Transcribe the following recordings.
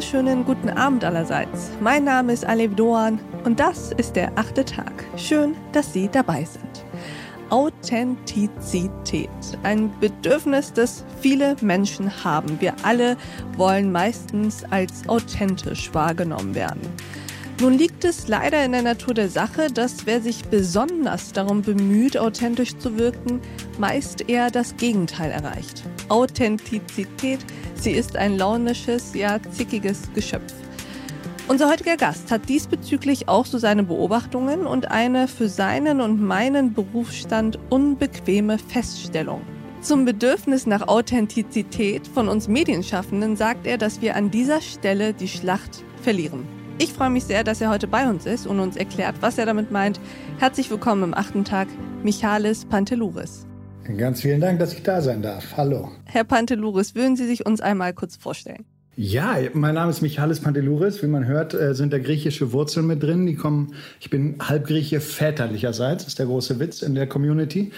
wunderschönen guten Abend allerseits. Mein Name ist Alev Doan und das ist der achte Tag. Schön, dass Sie dabei sind. Authentizität. Ein Bedürfnis, das viele Menschen haben. Wir alle wollen meistens als authentisch wahrgenommen werden. Nun liegt es leider in der Natur der Sache, dass wer sich besonders darum bemüht, authentisch zu wirken, meist eher das Gegenteil erreicht. Authentizität, sie ist ein launisches, ja zickiges Geschöpf. Unser heutiger Gast hat diesbezüglich auch so seine Beobachtungen und eine für seinen und meinen Berufsstand unbequeme Feststellung. Zum Bedürfnis nach Authentizität von uns Medienschaffenden sagt er, dass wir an dieser Stelle die Schlacht verlieren. Ich freue mich sehr, dass er heute bei uns ist und uns erklärt, was er damit meint. Herzlich willkommen im achten Tag, Michalis Pantelouris. Ganz vielen Dank, dass ich da sein darf. Hallo. Herr Pantelouris, würden Sie sich uns einmal kurz vorstellen? Ja, mein Name ist Michalis Pantelouris. Wie man hört, äh, sind da griechische Wurzeln mit drin. Die kommen, ich bin Halbgrieche väterlicherseits, ist der große Witz in der Community.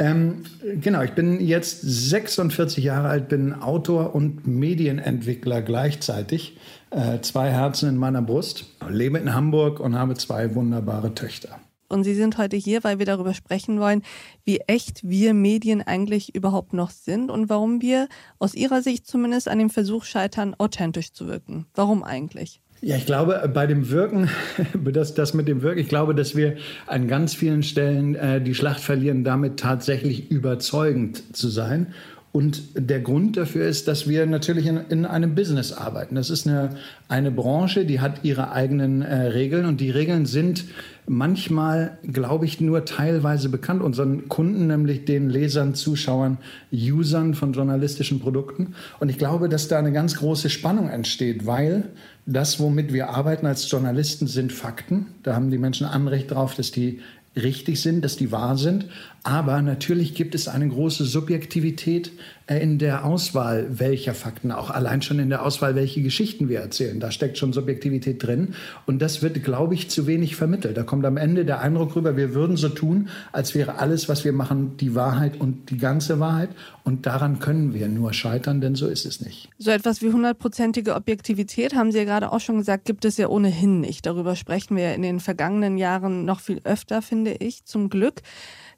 Ähm, genau, ich bin jetzt 46 Jahre alt, bin Autor und Medienentwickler gleichzeitig. Äh, zwei Herzen in meiner Brust, lebe in Hamburg und habe zwei wunderbare Töchter. Und Sie sind heute hier, weil wir darüber sprechen wollen, wie echt wir Medien eigentlich überhaupt noch sind und warum wir aus Ihrer Sicht zumindest an dem Versuch scheitern, authentisch zu wirken. Warum eigentlich? Ja, ich glaube, bei dem Wirken, das, das mit dem Wirken, ich glaube, dass wir an ganz vielen Stellen äh, die Schlacht verlieren, damit tatsächlich überzeugend zu sein. Und der Grund dafür ist, dass wir natürlich in, in einem Business arbeiten. Das ist eine, eine Branche, die hat ihre eigenen äh, Regeln und die Regeln sind manchmal, glaube ich, nur teilweise bekannt unseren Kunden, nämlich den Lesern, Zuschauern, Usern von journalistischen Produkten. Und ich glaube, dass da eine ganz große Spannung entsteht, weil das, womit wir arbeiten als Journalisten, sind Fakten. Da haben die Menschen Anrecht drauf, dass die richtig sind, dass die wahr sind. Aber natürlich gibt es eine große Subjektivität äh, in der Auswahl welcher Fakten, auch allein schon in der Auswahl, welche Geschichten wir erzählen. Da steckt schon Subjektivität drin. Und das wird, glaube ich, zu wenig vermittelt. Da kommt am Ende der Eindruck rüber, wir würden so tun, als wäre alles, was wir machen, die Wahrheit und die ganze Wahrheit. Und daran können wir nur scheitern, denn so ist es nicht. So etwas wie hundertprozentige Objektivität, haben Sie ja gerade auch schon gesagt, gibt es ja ohnehin nicht. Darüber sprechen wir in den vergangenen Jahren noch viel öfter, finde ich, zum Glück.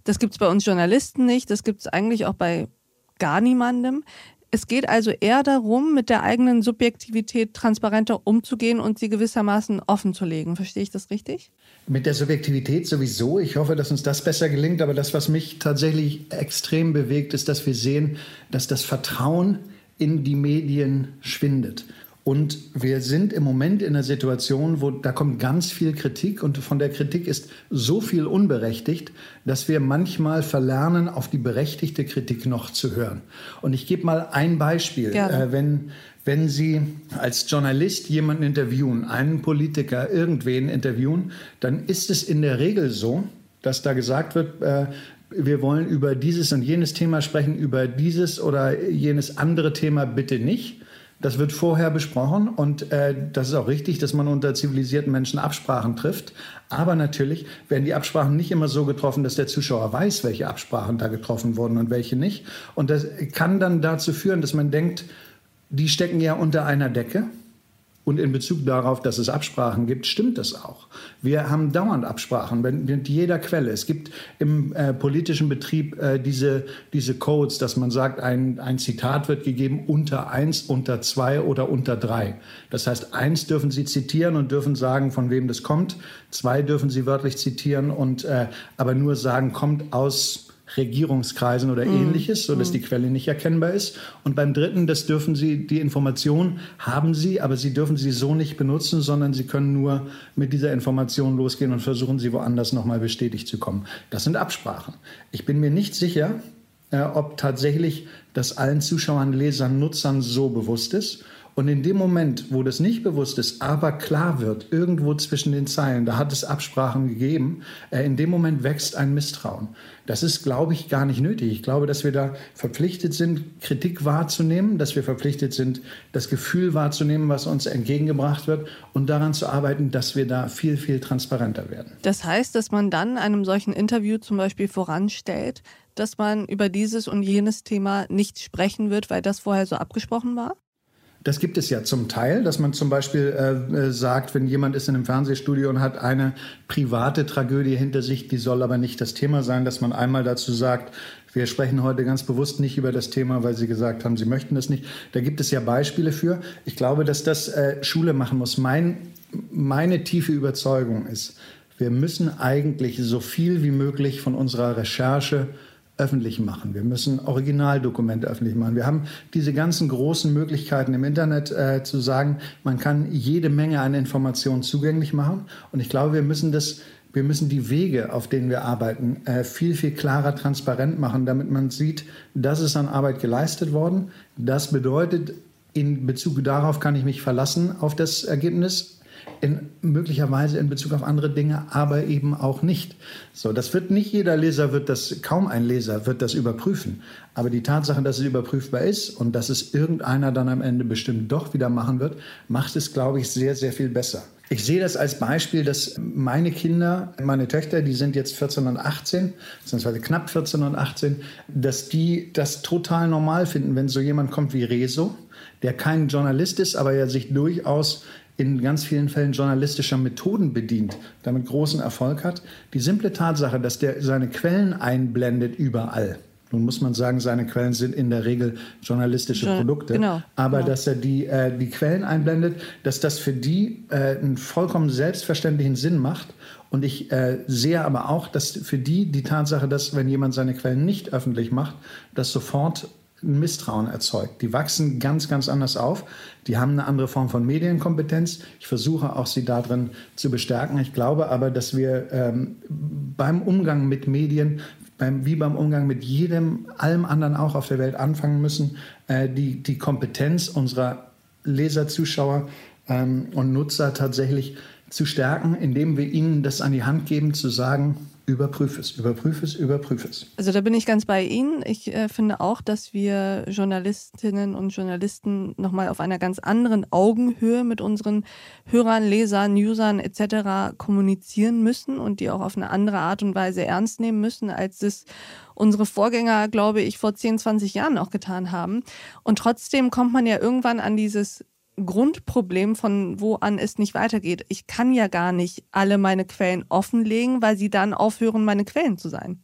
Das gibt es bei uns Journalisten nicht, das gibt es eigentlich auch bei gar niemandem. Es geht also eher darum, mit der eigenen Subjektivität transparenter umzugehen und sie gewissermaßen offen zu legen. Verstehe ich das richtig? Mit der Subjektivität sowieso. Ich hoffe, dass uns das besser gelingt. Aber das, was mich tatsächlich extrem bewegt, ist, dass wir sehen, dass das Vertrauen in die Medien schwindet. Und wir sind im Moment in einer Situation, wo da kommt ganz viel Kritik und von der Kritik ist so viel unberechtigt, dass wir manchmal verlernen, auf die berechtigte Kritik noch zu hören. Und ich gebe mal ein Beispiel. Äh, wenn, wenn Sie als Journalist jemanden interviewen, einen Politiker, irgendwen interviewen, dann ist es in der Regel so, dass da gesagt wird, äh, wir wollen über dieses und jenes Thema sprechen, über dieses oder jenes andere Thema bitte nicht. Das wird vorher besprochen und äh, das ist auch richtig, dass man unter zivilisierten Menschen Absprachen trifft. Aber natürlich werden die Absprachen nicht immer so getroffen, dass der Zuschauer weiß, welche Absprachen da getroffen wurden und welche nicht. Und das kann dann dazu führen, dass man denkt, die stecken ja unter einer Decke und in Bezug darauf, dass es Absprachen gibt, stimmt das auch. Wir haben dauernd Absprachen mit jeder Quelle. Es gibt im äh, politischen Betrieb äh, diese, diese Codes, dass man sagt, ein, ein Zitat wird gegeben unter eins, unter zwei oder unter drei. Das heißt, eins dürfen Sie zitieren und dürfen sagen, von wem das kommt. Zwei dürfen Sie wörtlich zitieren und äh, aber nur sagen, kommt aus Regierungskreisen oder mhm. ähnliches, so dass mhm. die Quelle nicht erkennbar ist. Und beim dritten, das dürfen Sie, die Information haben Sie, aber Sie dürfen sie so nicht benutzen, sondern Sie können nur mit dieser Information losgehen und versuchen, sie woanders nochmal bestätigt zu kommen. Das sind Absprachen. Ich bin mir nicht sicher, äh, ob tatsächlich das allen Zuschauern, Lesern, Nutzern so bewusst ist. Und in dem Moment, wo das nicht bewusst ist, aber klar wird, irgendwo zwischen den Zeilen, da hat es Absprachen gegeben, äh, in dem Moment wächst ein Misstrauen. Das ist, glaube ich, gar nicht nötig. Ich glaube, dass wir da verpflichtet sind, Kritik wahrzunehmen, dass wir verpflichtet sind, das Gefühl wahrzunehmen, was uns entgegengebracht wird und daran zu arbeiten, dass wir da viel, viel transparenter werden. Das heißt, dass man dann einem solchen Interview zum Beispiel voranstellt, dass man über dieses und jenes Thema nicht sprechen wird, weil das vorher so abgesprochen war? Das gibt es ja zum Teil, dass man zum Beispiel äh, äh, sagt, wenn jemand ist in einem Fernsehstudio und hat eine private Tragödie hinter sich, die soll aber nicht das Thema sein, dass man einmal dazu sagt, wir sprechen heute ganz bewusst nicht über das Thema, weil Sie gesagt haben, Sie möchten das nicht. Da gibt es ja Beispiele für. Ich glaube, dass das äh, Schule machen muss. Mein, meine tiefe Überzeugung ist, wir müssen eigentlich so viel wie möglich von unserer Recherche öffentlich machen. Wir müssen Originaldokumente öffentlich machen. Wir haben diese ganzen großen Möglichkeiten im Internet äh, zu sagen, man kann jede Menge an Informationen zugänglich machen. Und ich glaube, wir müssen das wir müssen die Wege, auf denen wir arbeiten, äh, viel, viel klarer transparent machen, damit man sieht, das ist an Arbeit geleistet worden. Das bedeutet, in Bezug darauf kann ich mich verlassen auf das Ergebnis in, möglicherweise in Bezug auf andere Dinge, aber eben auch nicht. So, das wird nicht jeder Leser wird das, kaum ein Leser wird das überprüfen. Aber die Tatsache, dass es überprüfbar ist und dass es irgendeiner dann am Ende bestimmt doch wieder machen wird, macht es, glaube ich, sehr, sehr viel besser. Ich sehe das als Beispiel, dass meine Kinder, meine Töchter, die sind jetzt 14 und 18, beziehungsweise knapp 14 und 18, dass die das total normal finden, wenn so jemand kommt wie Rezo, der kein Journalist ist, aber ja sich durchaus in ganz vielen Fällen journalistischer Methoden bedient, damit großen Erfolg hat. Die simple Tatsache, dass der seine Quellen einblendet überall. Nun muss man sagen, seine Quellen sind in der Regel journalistische Journal Produkte. Genau, aber genau. dass er die, äh, die Quellen einblendet, dass das für die äh, einen vollkommen selbstverständlichen Sinn macht. Und ich äh, sehe aber auch, dass für die die Tatsache, dass wenn jemand seine Quellen nicht öffentlich macht, das sofort Misstrauen erzeugt. Die wachsen ganz, ganz anders auf. Die haben eine andere Form von Medienkompetenz. Ich versuche auch, sie darin zu bestärken. Ich glaube aber, dass wir ähm, beim Umgang mit Medien, beim, wie beim Umgang mit jedem, allem anderen auch auf der Welt anfangen müssen, äh, die, die Kompetenz unserer Leser, Zuschauer ähm, und Nutzer tatsächlich zu stärken, indem wir ihnen das an die Hand geben, zu sagen, Überprüf es, überprüf es, überprüf es. Also da bin ich ganz bei Ihnen. Ich äh, finde auch, dass wir Journalistinnen und Journalisten nochmal auf einer ganz anderen Augenhöhe mit unseren Hörern, Lesern, Usern etc. kommunizieren müssen und die auch auf eine andere Art und Weise ernst nehmen müssen, als es unsere Vorgänger, glaube ich, vor 10, 20 Jahren auch getan haben. Und trotzdem kommt man ja irgendwann an dieses Grundproblem, von wo an es nicht weitergeht. Ich kann ja gar nicht alle meine Quellen offenlegen, weil sie dann aufhören, meine Quellen zu sein.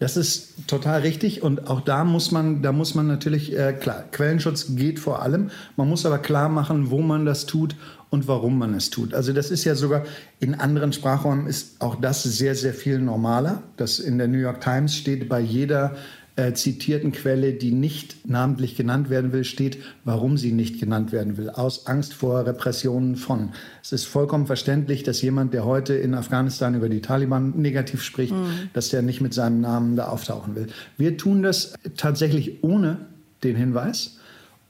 Das ist total richtig und auch da muss man, da muss man natürlich, äh, klar, Quellenschutz geht vor allem. Man muss aber klar machen, wo man das tut und warum man es tut. Also das ist ja sogar in anderen Sprachräumen ist auch das sehr, sehr viel normaler. Das in der New York Times steht bei jeder äh, zitierten Quelle, die nicht namentlich genannt werden will, steht, warum sie nicht genannt werden will. Aus Angst vor Repressionen von. Es ist vollkommen verständlich, dass jemand, der heute in Afghanistan über die Taliban negativ spricht, mhm. dass der nicht mit seinem Namen da auftauchen will. Wir tun das tatsächlich ohne den Hinweis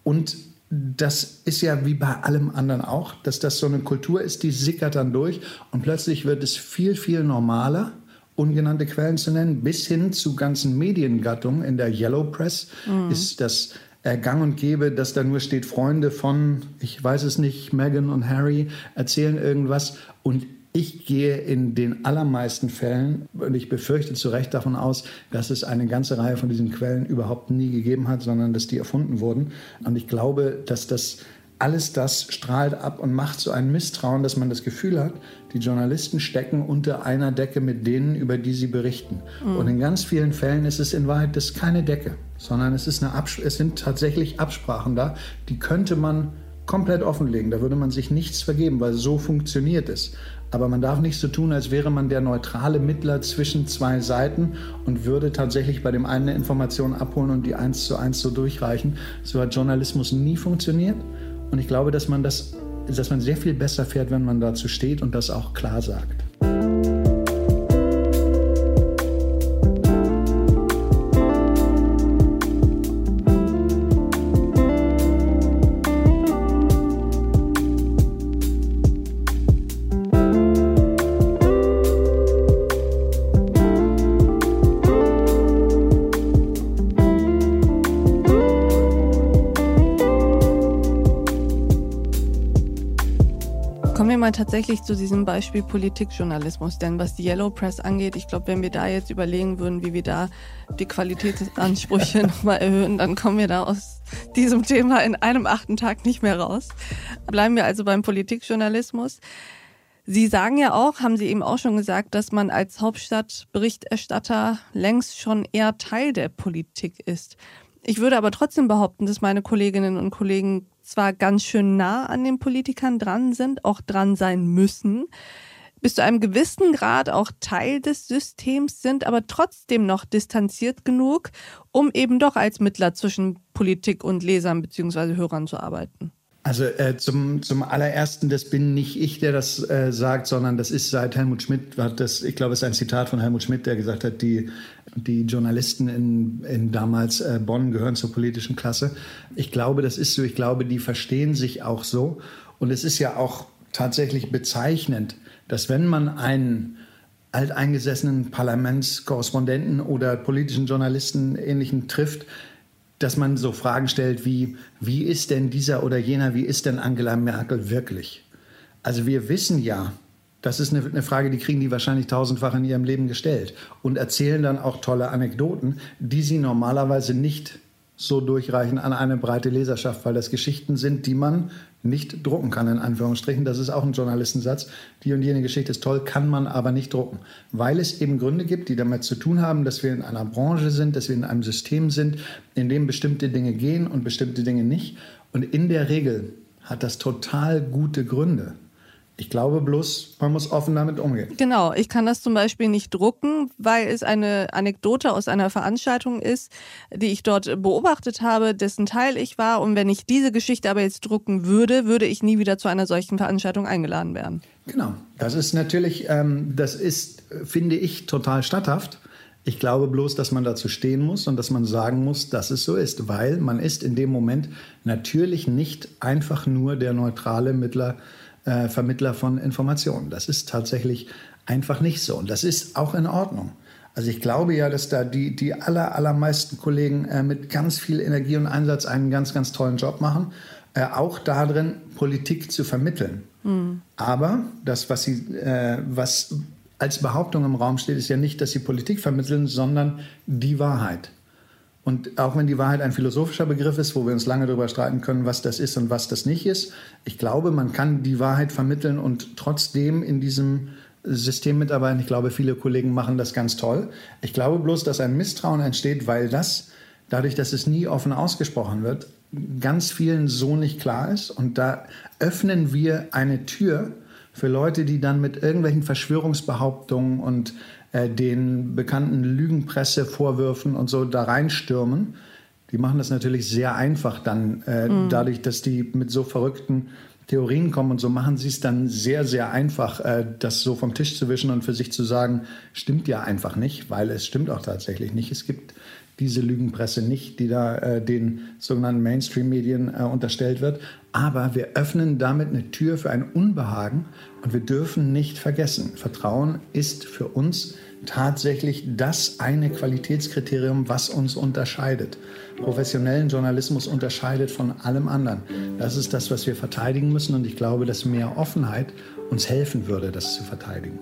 und das ist ja wie bei allem anderen auch, dass das so eine Kultur ist, die sickert dann durch und plötzlich wird es viel, viel normaler ungenannte Quellen zu nennen, bis hin zu ganzen Mediengattungen. In der Yellow Press mhm. ist das äh, gang und gäbe, dass da nur steht, Freunde von, ich weiß es nicht, Meghan und Harry erzählen irgendwas und ich gehe in den allermeisten Fällen, und ich befürchte zu Recht davon aus, dass es eine ganze Reihe von diesen Quellen überhaupt nie gegeben hat, sondern dass die erfunden wurden. Und ich glaube, dass das alles das strahlt ab und macht so ein Misstrauen, dass man das Gefühl hat, die Journalisten stecken unter einer Decke mit denen, über die sie berichten. Mhm. Und in ganz vielen Fällen ist es in Wahrheit das keine Decke, sondern es, ist eine es sind tatsächlich Absprachen da, die könnte man komplett offenlegen. Da würde man sich nichts vergeben, weil so funktioniert es. Aber man darf nicht so tun, als wäre man der neutrale Mittler zwischen zwei Seiten und würde tatsächlich bei dem einen eine Information abholen und die eins zu eins so durchreichen. So hat Journalismus nie funktioniert. Und ich glaube, dass man das, dass man sehr viel besser fährt, wenn man dazu steht und das auch klar sagt. Wir mal tatsächlich zu diesem Beispiel Politikjournalismus. Denn was die Yellow Press angeht, ich glaube, wenn wir da jetzt überlegen würden, wie wir da die Qualitätsansprüche nochmal erhöhen, dann kommen wir da aus diesem Thema in einem achten Tag nicht mehr raus. Bleiben wir also beim Politikjournalismus. Sie sagen ja auch, haben Sie eben auch schon gesagt, dass man als Hauptstadtberichterstatter längst schon eher Teil der Politik ist. Ich würde aber trotzdem behaupten, dass meine Kolleginnen und Kollegen zwar ganz schön nah an den Politikern dran sind, auch dran sein müssen, bis zu einem gewissen Grad auch Teil des Systems sind, aber trotzdem noch distanziert genug, um eben doch als Mittler zwischen Politik und Lesern bzw. Hörern zu arbeiten. Also äh, zum, zum allerersten, das bin nicht ich, der das äh, sagt, sondern das ist seit Helmut Schmidt, das, ich glaube, es ist ein Zitat von Helmut Schmidt, der gesagt hat, die, die Journalisten in, in damals äh, Bonn gehören zur politischen Klasse. Ich glaube, das ist so, ich glaube, die verstehen sich auch so. Und es ist ja auch tatsächlich bezeichnend, dass wenn man einen alteingesessenen Parlamentskorrespondenten oder politischen Journalisten ähnlichen trifft, dass man so Fragen stellt wie, wie ist denn dieser oder jener, wie ist denn Angela Merkel wirklich? Also wir wissen ja, das ist eine, eine, Frage, die kriegen die wahrscheinlich tausendfach in ihrem Leben gestellt und erzählen dann auch tolle Anekdoten, die sie normalerweise nicht so durchreichen an eine breite Leserschaft, weil das Geschichten sind, die man nicht drucken kann, in Anführungsstrichen. Das ist auch ein Journalistensatz. Die und jene Geschichte ist toll, kann man aber nicht drucken, weil es eben Gründe gibt, die damit zu tun haben, dass wir in einer Branche sind, dass wir in einem System sind, in dem bestimmte Dinge gehen und bestimmte Dinge nicht. Und in der Regel hat das total gute Gründe. Ich glaube bloß, man muss offen damit umgehen. Genau, ich kann das zum Beispiel nicht drucken, weil es eine Anekdote aus einer Veranstaltung ist, die ich dort beobachtet habe, dessen Teil ich war. Und wenn ich diese Geschichte aber jetzt drucken würde, würde ich nie wieder zu einer solchen Veranstaltung eingeladen werden. Genau, das ist natürlich, ähm, das ist, finde ich, total statthaft. Ich glaube bloß, dass man dazu stehen muss und dass man sagen muss, dass es so ist, weil man ist in dem Moment natürlich nicht einfach nur der neutrale Mittler äh, Vermittler von Informationen. Das ist tatsächlich einfach nicht so. Und das ist auch in Ordnung. Also ich glaube ja, dass da die, die aller, allermeisten Kollegen äh, mit ganz viel Energie und Einsatz einen ganz, ganz tollen Job machen, äh, auch darin, Politik zu vermitteln. Mhm. Aber das, was sie, äh, was als Behauptung im Raum steht, ist ja nicht, dass sie Politik vermitteln, sondern die Wahrheit. Und auch wenn die Wahrheit ein philosophischer Begriff ist, wo wir uns lange darüber streiten können, was das ist und was das nicht ist, ich glaube, man kann die Wahrheit vermitteln und trotzdem in diesem System mitarbeiten. Ich glaube, viele Kollegen machen das ganz toll. Ich glaube bloß, dass ein Misstrauen entsteht, weil das, dadurch, dass es nie offen ausgesprochen wird, ganz vielen so nicht klar ist. Und da öffnen wir eine Tür für Leute, die dann mit irgendwelchen Verschwörungsbehauptungen und äh, den bekannten Lügenpressevorwürfen und so da reinstürmen. Die machen das natürlich sehr einfach dann, äh, mhm. dadurch, dass die mit so verrückten Theorien kommen und so machen sie es dann sehr, sehr einfach, äh, das so vom Tisch zu wischen und für sich zu sagen, stimmt ja einfach nicht, weil es stimmt auch tatsächlich nicht. Es gibt diese Lügenpresse nicht, die da äh, den sogenannten Mainstream-Medien äh, unterstellt wird. Aber wir öffnen damit eine Tür für ein Unbehagen und wir dürfen nicht vergessen, Vertrauen ist für uns tatsächlich das eine Qualitätskriterium, was uns unterscheidet. Professionellen Journalismus unterscheidet von allem anderen. Das ist das, was wir verteidigen müssen und ich glaube, dass mehr Offenheit uns helfen würde, das zu verteidigen.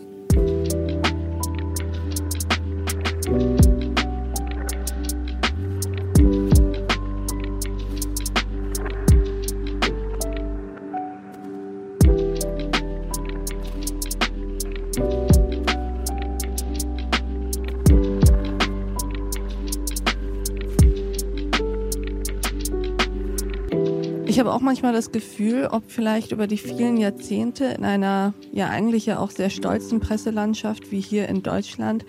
Ich habe auch manchmal das Gefühl, ob vielleicht über die vielen Jahrzehnte in einer ja eigentlich ja auch sehr stolzen Presselandschaft wie hier in Deutschland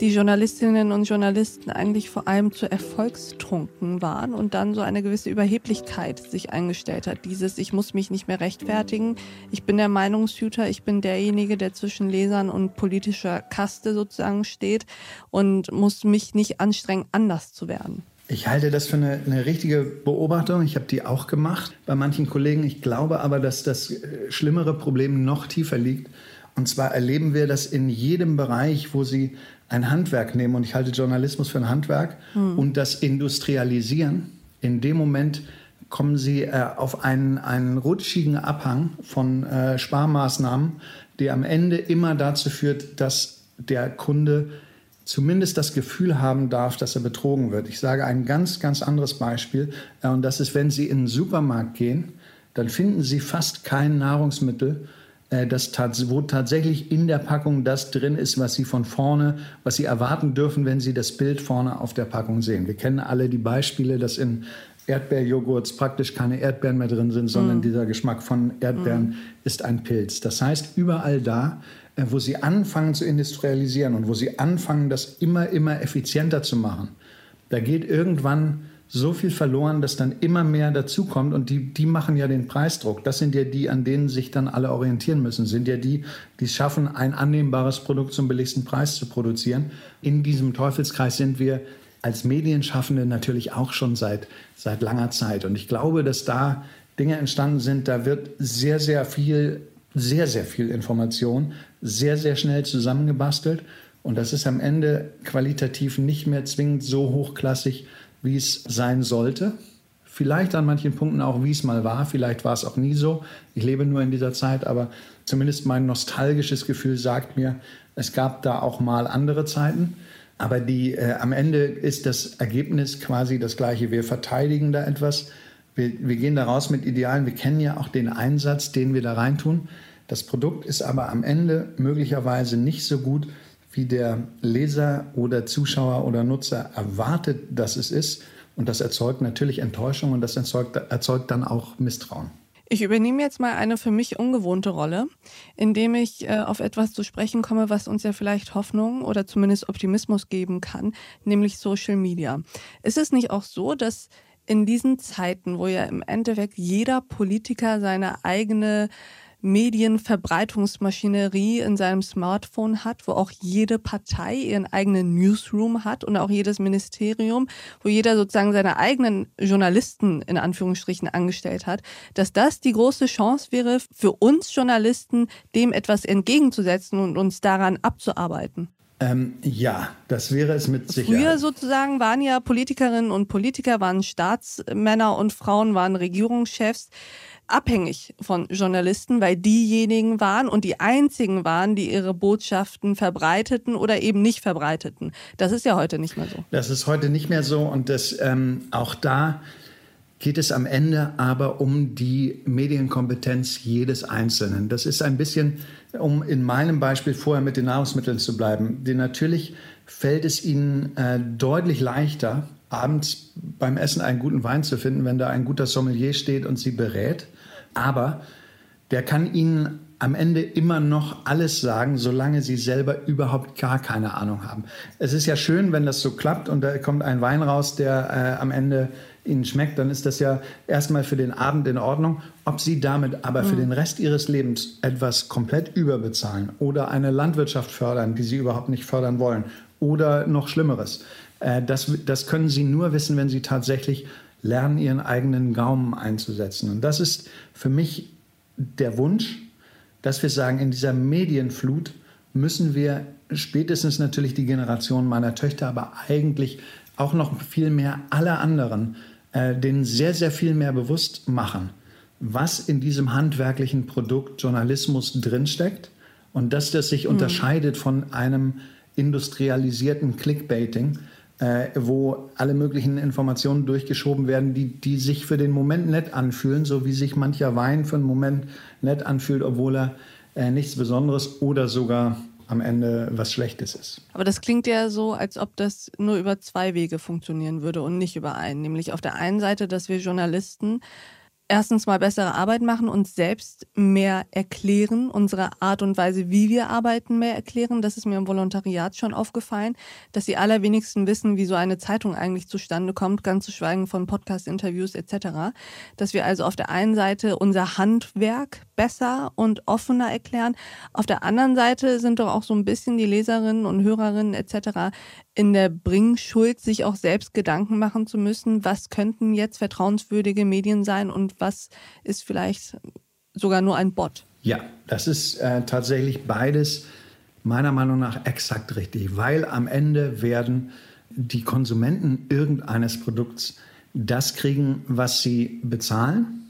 die Journalistinnen und Journalisten eigentlich vor allem zu erfolgstrunken waren und dann so eine gewisse Überheblichkeit sich eingestellt hat. Dieses, ich muss mich nicht mehr rechtfertigen, ich bin der Meinungshüter, ich bin derjenige, der zwischen Lesern und politischer Kaste sozusagen steht und muss mich nicht anstrengen, anders zu werden. Ich halte das für eine, eine richtige Beobachtung. Ich habe die auch gemacht bei manchen Kollegen. Ich glaube aber, dass das äh, schlimmere Problem noch tiefer liegt. Und zwar erleben wir das in jedem Bereich, wo Sie ein Handwerk nehmen, und ich halte Journalismus für ein Handwerk, hm. und das industrialisieren. In dem Moment kommen Sie äh, auf einen, einen rutschigen Abhang von äh, Sparmaßnahmen, der am Ende immer dazu führt, dass der Kunde zumindest das Gefühl haben darf, dass er betrogen wird. Ich sage ein ganz, ganz anderes Beispiel. Äh, und das ist, wenn Sie in den Supermarkt gehen, dann finden Sie fast kein Nahrungsmittel, äh, das, wo tatsächlich in der Packung das drin ist, was Sie von vorne, was Sie erwarten dürfen, wenn Sie das Bild vorne auf der Packung sehen. Wir kennen alle die Beispiele, dass in Erdbeerjoghurts praktisch keine Erdbeeren mehr drin sind, sondern mm. dieser Geschmack von Erdbeeren mm. ist ein Pilz. Das heißt, überall da, wo sie anfangen zu industrialisieren und wo sie anfangen, das immer, immer effizienter zu machen, da geht irgendwann so viel verloren, dass dann immer mehr dazukommt und die, die machen ja den Preisdruck. Das sind ja die, an denen sich dann alle orientieren müssen, sind ja die, die es schaffen, ein annehmbares Produkt zum billigsten Preis zu produzieren. In diesem Teufelskreis sind wir als Medienschaffende natürlich auch schon seit, seit langer Zeit. Und ich glaube, dass da Dinge entstanden sind, da wird sehr, sehr viel, sehr, sehr viel Information sehr, sehr schnell zusammengebastelt. Und das ist am Ende qualitativ nicht mehr zwingend so hochklassig, wie es sein sollte. Vielleicht an manchen Punkten auch, wie es mal war. Vielleicht war es auch nie so. Ich lebe nur in dieser Zeit, aber zumindest mein nostalgisches Gefühl sagt mir, es gab da auch mal andere Zeiten. Aber die, äh, am Ende ist das Ergebnis quasi das gleiche. Wir verteidigen da etwas. Wir, wir gehen da raus mit Idealen. Wir kennen ja auch den Einsatz, den wir da reintun. Das Produkt ist aber am Ende möglicherweise nicht so gut, wie der Leser oder Zuschauer oder Nutzer erwartet, dass es ist. Und das erzeugt natürlich Enttäuschung und das erzeugt, erzeugt dann auch Misstrauen. Ich übernehme jetzt mal eine für mich ungewohnte Rolle, indem ich äh, auf etwas zu sprechen komme, was uns ja vielleicht Hoffnung oder zumindest Optimismus geben kann, nämlich Social Media. Ist es nicht auch so, dass in diesen Zeiten, wo ja im Endeffekt jeder Politiker seine eigene Medienverbreitungsmaschinerie in seinem Smartphone hat, wo auch jede Partei ihren eigenen Newsroom hat und auch jedes Ministerium, wo jeder sozusagen seine eigenen Journalisten in Anführungsstrichen angestellt hat, dass das die große Chance wäre für uns Journalisten, dem etwas entgegenzusetzen und uns daran abzuarbeiten. Ähm, ja, das wäre es mit Sicherheit. Früher sozusagen waren ja Politikerinnen und Politiker, waren Staatsmänner und Frauen, waren Regierungschefs abhängig von Journalisten, weil diejenigen waren und die einzigen waren, die ihre Botschaften verbreiteten oder eben nicht verbreiteten. Das ist ja heute nicht mehr so. Das ist heute nicht mehr so und das ähm, auch da geht es am Ende aber um die Medienkompetenz jedes Einzelnen. Das ist ein bisschen, um in meinem Beispiel vorher mit den Nahrungsmitteln zu bleiben. Denn natürlich fällt es ihnen äh, deutlich leichter, abends beim Essen einen guten Wein zu finden, wenn da ein guter Sommelier steht und sie berät. Aber der kann Ihnen am Ende immer noch alles sagen, solange Sie selber überhaupt gar keine Ahnung haben. Es ist ja schön, wenn das so klappt und da kommt ein Wein raus, der äh, am Ende Ihnen schmeckt, dann ist das ja erstmal für den Abend in Ordnung. Ob Sie damit aber für mhm. den Rest Ihres Lebens etwas komplett überbezahlen oder eine Landwirtschaft fördern, die Sie überhaupt nicht fördern wollen oder noch Schlimmeres, äh, das, das können Sie nur wissen, wenn Sie tatsächlich lernen, ihren eigenen Gaumen einzusetzen. Und das ist für mich der Wunsch, dass wir sagen, in dieser Medienflut müssen wir spätestens natürlich die Generation meiner Töchter, aber eigentlich auch noch viel mehr alle anderen, äh, denen sehr, sehr viel mehr bewusst machen, was in diesem handwerklichen Produkt Journalismus drinsteckt und dass das sich mhm. unterscheidet von einem industrialisierten Clickbaiting, äh, wo alle möglichen Informationen durchgeschoben werden, die, die sich für den Moment nett anfühlen, so wie sich mancher Wein für einen Moment nett anfühlt, obwohl er äh, nichts Besonderes oder sogar am Ende was Schlechtes ist. Aber das klingt ja so, als ob das nur über zwei Wege funktionieren würde und nicht über einen. Nämlich auf der einen Seite, dass wir Journalisten erstens mal bessere Arbeit machen, uns selbst mehr erklären, unsere Art und Weise, wie wir arbeiten, mehr erklären. Das ist mir im Volontariat schon aufgefallen, dass die allerwenigsten wissen, wie so eine Zeitung eigentlich zustande kommt, ganz zu schweigen von Podcast-Interviews etc. Dass wir also auf der einen Seite unser Handwerk besser und offener erklären. Auf der anderen Seite sind doch auch so ein bisschen die Leserinnen und Hörerinnen etc in der Bringschuld, sich auch selbst Gedanken machen zu müssen, was könnten jetzt vertrauenswürdige Medien sein und was ist vielleicht sogar nur ein Bot. Ja, das ist äh, tatsächlich beides meiner Meinung nach exakt richtig, weil am Ende werden die Konsumenten irgendeines Produkts das kriegen, was sie bezahlen.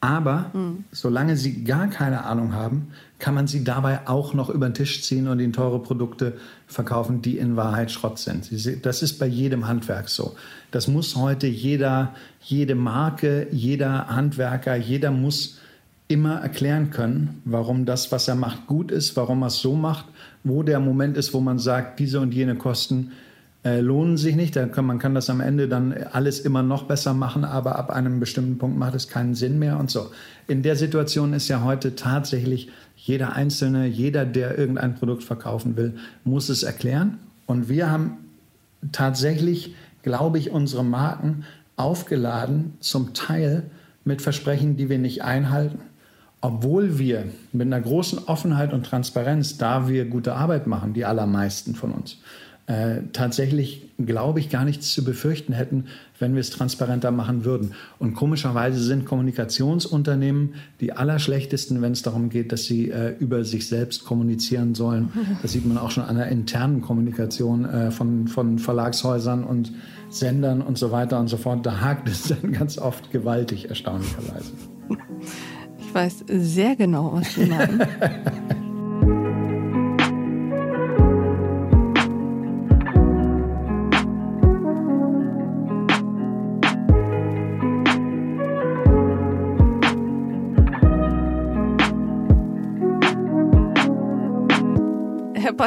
Aber mhm. solange sie gar keine Ahnung haben, kann man sie dabei auch noch über den Tisch ziehen und ihnen teure Produkte verkaufen, die in Wahrheit Schrott sind. Das ist bei jedem Handwerk so. Das muss heute jeder, jede Marke, jeder Handwerker, jeder muss immer erklären können, warum das, was er macht, gut ist, warum er es so macht, wo der Moment ist, wo man sagt, diese und jene Kosten äh, lohnen sich nicht. Kann, man kann das am Ende dann alles immer noch besser machen, aber ab einem bestimmten Punkt macht es keinen Sinn mehr und so. In der Situation ist ja heute tatsächlich jeder Einzelne, jeder, der irgendein Produkt verkaufen will, muss es erklären. Und wir haben tatsächlich, glaube ich, unsere Marken aufgeladen, zum Teil mit Versprechen, die wir nicht einhalten obwohl wir mit einer großen Offenheit und Transparenz, da wir gute Arbeit machen, die allermeisten von uns, äh, tatsächlich, glaube ich, gar nichts zu befürchten hätten, wenn wir es transparenter machen würden. Und komischerweise sind Kommunikationsunternehmen die allerschlechtesten, wenn es darum geht, dass sie äh, über sich selbst kommunizieren sollen. Das sieht man auch schon an der internen Kommunikation äh, von, von Verlagshäusern und Sendern und so weiter und so fort. Da hakt es dann ganz oft gewaltig, erstaunlicherweise. Ich weiß sehr genau, was Sie meinen.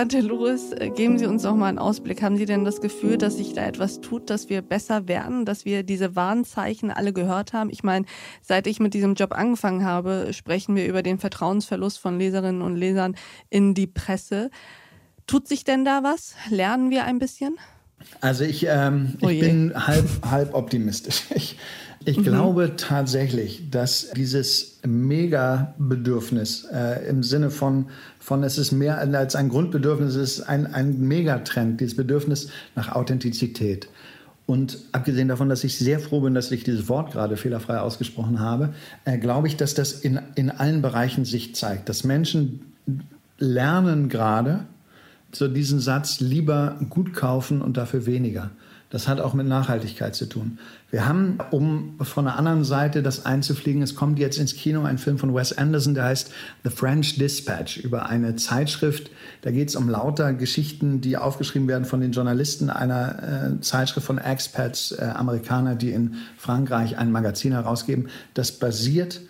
Pantelouris, äh, geben Sie uns doch mal einen Ausblick. Haben Sie denn das Gefühl, dass sich da etwas tut, dass wir besser werden, dass wir diese Warnzeichen alle gehört haben? Ich meine, seit ich mit diesem Job angefangen habe, sprechen wir über den Vertrauensverlust von Leserinnen und Lesern in die Presse. Tut sich denn da was? Lernen wir ein bisschen? Also ich, ähm, ich bin halb, halb optimistisch. Ich, ich mhm. glaube tatsächlich, dass dieses Mega-Bedürfnis äh, im Sinne von, von, es ist mehr als ein Grundbedürfnis, es ist ein, ein Megatrend, dieses Bedürfnis nach Authentizität. Und abgesehen davon, dass ich sehr froh bin, dass ich dieses Wort gerade fehlerfrei ausgesprochen habe, äh, glaube ich, dass das in, in allen Bereichen sich zeigt. Dass Menschen lernen gerade so diesen Satz, lieber gut kaufen und dafür weniger. Das hat auch mit Nachhaltigkeit zu tun. Wir haben, um von der anderen Seite das einzufliegen, es kommt jetzt ins Kino ein Film von Wes Anderson, der heißt The French Dispatch über eine Zeitschrift. Da geht es um lauter Geschichten, die aufgeschrieben werden von den Journalisten einer äh, Zeitschrift von Expats, äh, Amerikaner, die in Frankreich ein Magazin herausgeben. Das basiert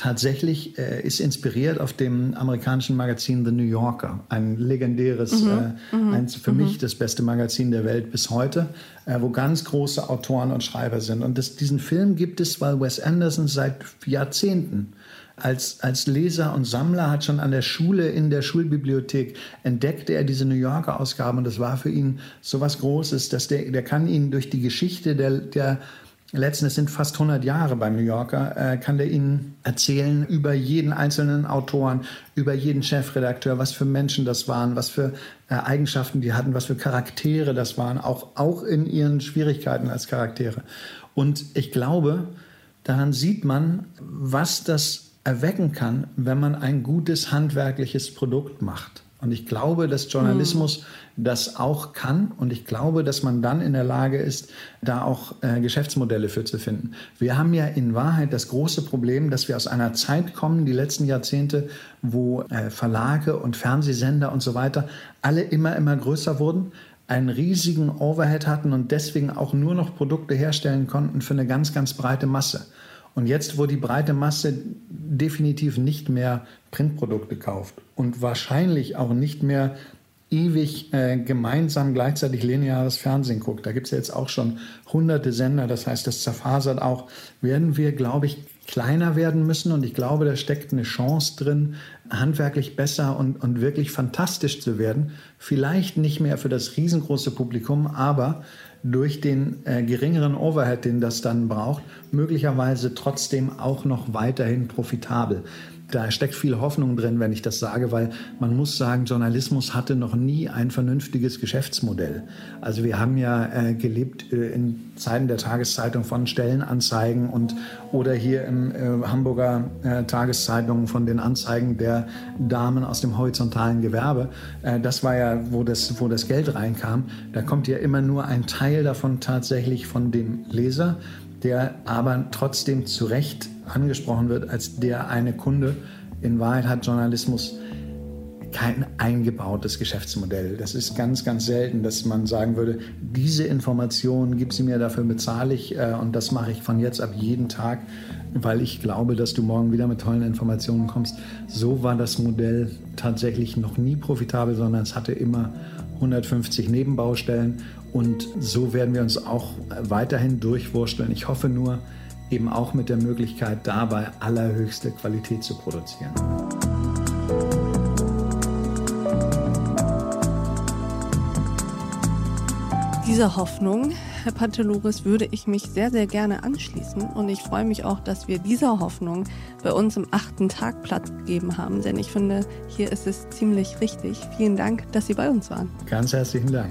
tatsächlich äh, ist inspiriert auf dem amerikanischen Magazin The New Yorker, ein legendäres, mhm. äh, mhm. eins für mhm. mich das beste Magazin der Welt bis heute, äh, wo ganz große Autoren und Schreiber sind. Und das, diesen Film gibt es, weil Wes Anderson seit Jahrzehnten als, als Leser und Sammler hat schon an der Schule, in der Schulbibliothek, entdeckte er diese New Yorker Ausgaben und das war für ihn so was Großes, dass der, der kann ihn durch die Geschichte der, der letzten, es sind fast 100 Jahre beim New Yorker, äh, kann der Ihnen erzählen über jeden einzelnen Autoren, über jeden Chefredakteur, was für Menschen das waren, was für äh, Eigenschaften die hatten, was für Charaktere das waren, auch, auch in ihren Schwierigkeiten als Charaktere. Und ich glaube, daran sieht man, was das erwecken kann, wenn man ein gutes handwerkliches Produkt macht. Und ich glaube, dass Journalismus mhm. Das auch kann. Und ich glaube, dass man dann in der Lage ist, da auch äh, Geschäftsmodelle für zu finden. Wir haben ja in Wahrheit das große Problem, dass wir aus einer Zeit kommen, die letzten Jahrzehnte, wo äh, Verlage und Fernsehsender und so weiter alle immer, immer größer wurden einen riesigen Overhead hatten und deswegen auch nur noch Produkte herstellen konnten für eine ganz, ganz breite Masse. Und jetzt, wo die breite Masse definitiv nicht mehr Printprodukte kauft und wahrscheinlich auch nicht mehr ewig äh, gemeinsam gleichzeitig lineares Fernsehen guckt, da gibt es ja jetzt auch schon hunderte Sender, das heißt, das zerfasert auch, werden wir, glaube ich, kleiner werden müssen. Und ich glaube, da steckt eine Chance drin, handwerklich besser und, und wirklich fantastisch zu werden. Vielleicht nicht mehr für das riesengroße Publikum, aber durch den äh, geringeren Overhead, den das dann braucht, möglicherweise trotzdem auch noch weiterhin profitabel. Da steckt viel Hoffnung drin, wenn ich das sage, weil man muss sagen, Journalismus hatte noch nie ein vernünftiges Geschäftsmodell. Also wir haben ja äh, gelebt äh, in Zeiten der Tageszeitung von Stellenanzeigen und oder hier im äh, Hamburger äh, Tageszeitung von den Anzeigen der Damen aus dem horizontalen Gewerbe. Äh, das war ja, wo das, wo das Geld reinkam. Da kommt ja immer nur ein Teil davon tatsächlich von dem Leser, der aber trotzdem zu Recht angesprochen wird als der eine Kunde. In Wahrheit hat Journalismus kein eingebautes Geschäftsmodell. Das ist ganz, ganz selten, dass man sagen würde, diese Information, gib sie mir, dafür bezahle ich äh, und das mache ich von jetzt ab jeden Tag, weil ich glaube, dass du morgen wieder mit tollen Informationen kommst. So war das Modell tatsächlich noch nie profitabel, sondern es hatte immer 150 Nebenbaustellen und so werden wir uns auch weiterhin durchwursteln. Ich hoffe nur, eben auch mit der Möglichkeit, dabei allerhöchste Qualität zu produzieren. Dieser Hoffnung, Herr Pantelouris, würde ich mich sehr, sehr gerne anschließen. Und ich freue mich auch, dass wir dieser Hoffnung bei uns im achten Tag Platz gegeben haben. Denn ich finde, hier ist es ziemlich richtig. Vielen Dank, dass Sie bei uns waren. Ganz herzlichen Dank.